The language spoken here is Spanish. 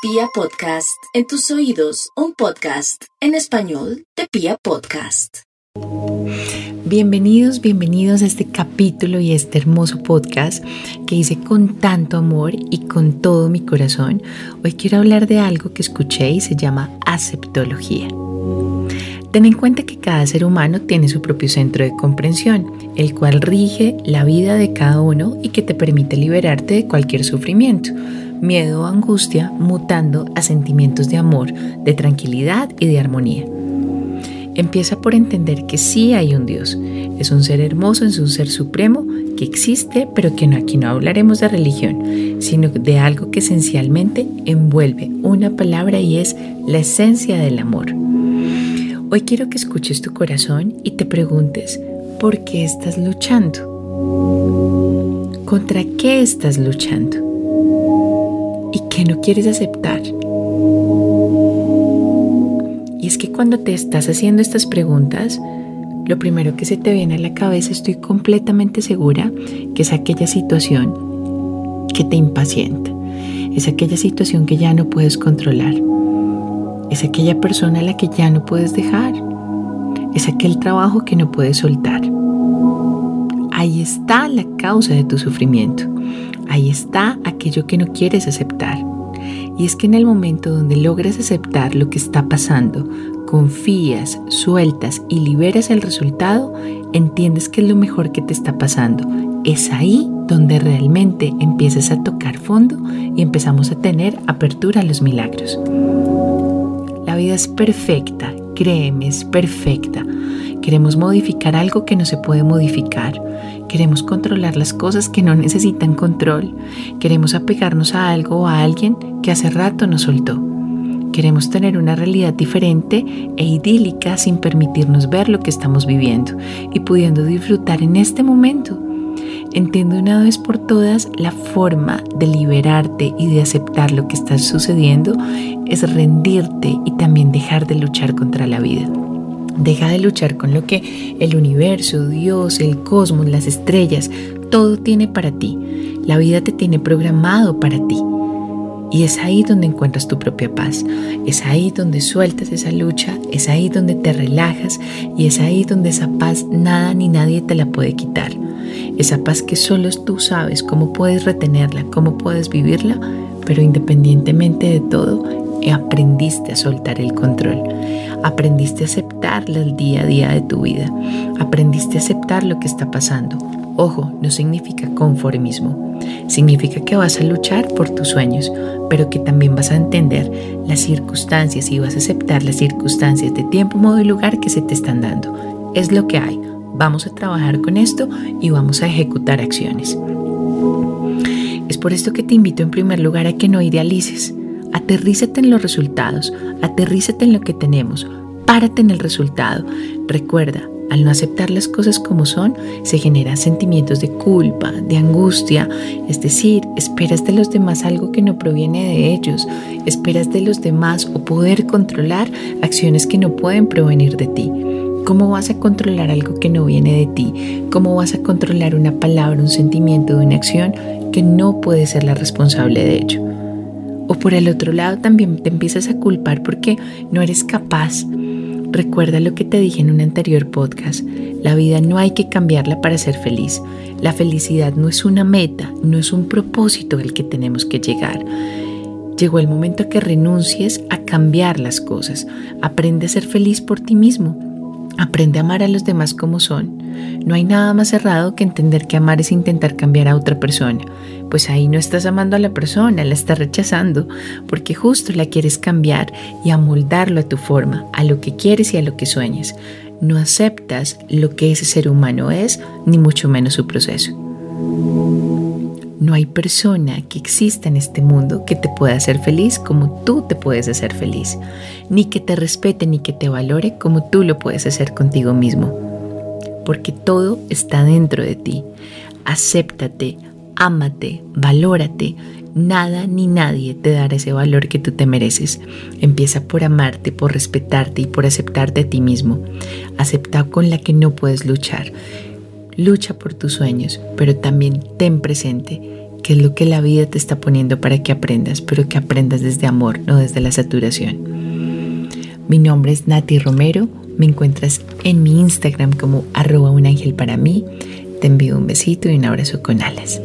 Pia Podcast, en tus oídos, un podcast en español de Pia Podcast. Bienvenidos, bienvenidos a este capítulo y este hermoso podcast que hice con tanto amor y con todo mi corazón. Hoy quiero hablar de algo que escuché y se llama aceptología. Ten en cuenta que cada ser humano tiene su propio centro de comprensión, el cual rige la vida de cada uno y que te permite liberarte de cualquier sufrimiento, miedo o angustia, mutando a sentimientos de amor, de tranquilidad y de armonía. Empieza por entender que sí hay un Dios, es un ser hermoso, es un ser supremo que existe, pero que aquí no hablaremos de religión, sino de algo que esencialmente envuelve una palabra y es la esencia del amor. Hoy quiero que escuches tu corazón y te preguntes, ¿por qué estás luchando? ¿Contra qué estás luchando? ¿Y qué no quieres aceptar? Y es que cuando te estás haciendo estas preguntas, lo primero que se te viene a la cabeza, estoy completamente segura, que es aquella situación que te impacienta, es aquella situación que ya no puedes controlar es aquella persona a la que ya no puedes dejar. Es aquel trabajo que no puedes soltar. Ahí está la causa de tu sufrimiento. Ahí está aquello que no quieres aceptar. Y es que en el momento donde logras aceptar lo que está pasando, confías, sueltas y liberas el resultado, entiendes que es lo mejor que te está pasando. Es ahí donde realmente empiezas a tocar fondo y empezamos a tener apertura a los milagros. La vida es perfecta, créeme, es perfecta. Queremos modificar algo que no se puede modificar. Queremos controlar las cosas que no necesitan control. Queremos apegarnos a algo o a alguien que hace rato nos soltó. Queremos tener una realidad diferente e idílica sin permitirnos ver lo que estamos viviendo y pudiendo disfrutar en este momento Entiende una vez por todas la forma de liberarte y de aceptar lo que está sucediendo es rendirte y también dejar de luchar contra la vida. Deja de luchar con lo que el universo, Dios, el cosmos, las estrellas, todo tiene para ti. La vida te tiene programado para ti. Y es ahí donde encuentras tu propia paz, es ahí donde sueltas esa lucha, es ahí donde te relajas y es ahí donde esa paz nada ni nadie te la puede quitar. Esa paz que solo tú sabes cómo puedes retenerla, cómo puedes vivirla, pero independientemente de todo, aprendiste a soltar el control, aprendiste a aceptarla el día a día de tu vida, aprendiste a aceptar lo que está pasando. Ojo, no significa conformismo, significa que vas a luchar por tus sueños, pero que también vas a entender las circunstancias y vas a aceptar las circunstancias de tiempo, modo y lugar que se te están dando. Es lo que hay. Vamos a trabajar con esto y vamos a ejecutar acciones. Es por esto que te invito en primer lugar a que no idealices. Aterrízate en los resultados, aterrízate en lo que tenemos, párate en el resultado. Recuerda, al no aceptar las cosas como son, se generan sentimientos de culpa, de angustia, es decir, esperas de los demás algo que no proviene de ellos, esperas de los demás o poder controlar acciones que no pueden provenir de ti. ¿Cómo vas a controlar algo que no viene de ti? ¿Cómo vas a controlar una palabra, un sentimiento, una acción que no puede ser la responsable de ello? O por el otro lado también te empiezas a culpar porque no eres capaz Recuerda lo que te dije en un anterior podcast. La vida no hay que cambiarla para ser feliz. La felicidad no es una meta, no es un propósito al que tenemos que llegar. Llegó el momento que renuncies a cambiar las cosas. Aprende a ser feliz por ti mismo. Aprende a amar a los demás como son. No hay nada más errado que entender que amar es intentar cambiar a otra persona. Pues ahí no estás amando a la persona, la estás rechazando, porque justo la quieres cambiar y amoldarlo a tu forma, a lo que quieres y a lo que sueñas. No aceptas lo que ese ser humano es, ni mucho menos su proceso. No hay persona que exista en este mundo que te pueda hacer feliz como tú te puedes hacer feliz, ni que te respete ni que te valore como tú lo puedes hacer contigo mismo. Porque todo está dentro de ti. Acéptate, ámate, valórate. Nada ni nadie te dará ese valor que tú te mereces. Empieza por amarte, por respetarte y por aceptarte a ti mismo. Acepta con la que no puedes luchar lucha por tus sueños, pero también ten presente qué es lo que la vida te está poniendo para que aprendas, pero que aprendas desde amor, no desde la saturación. Mi nombre es Nati Romero, me encuentras en mi Instagram como arroba un ángel para mí. Te envío un besito y un abrazo con alas.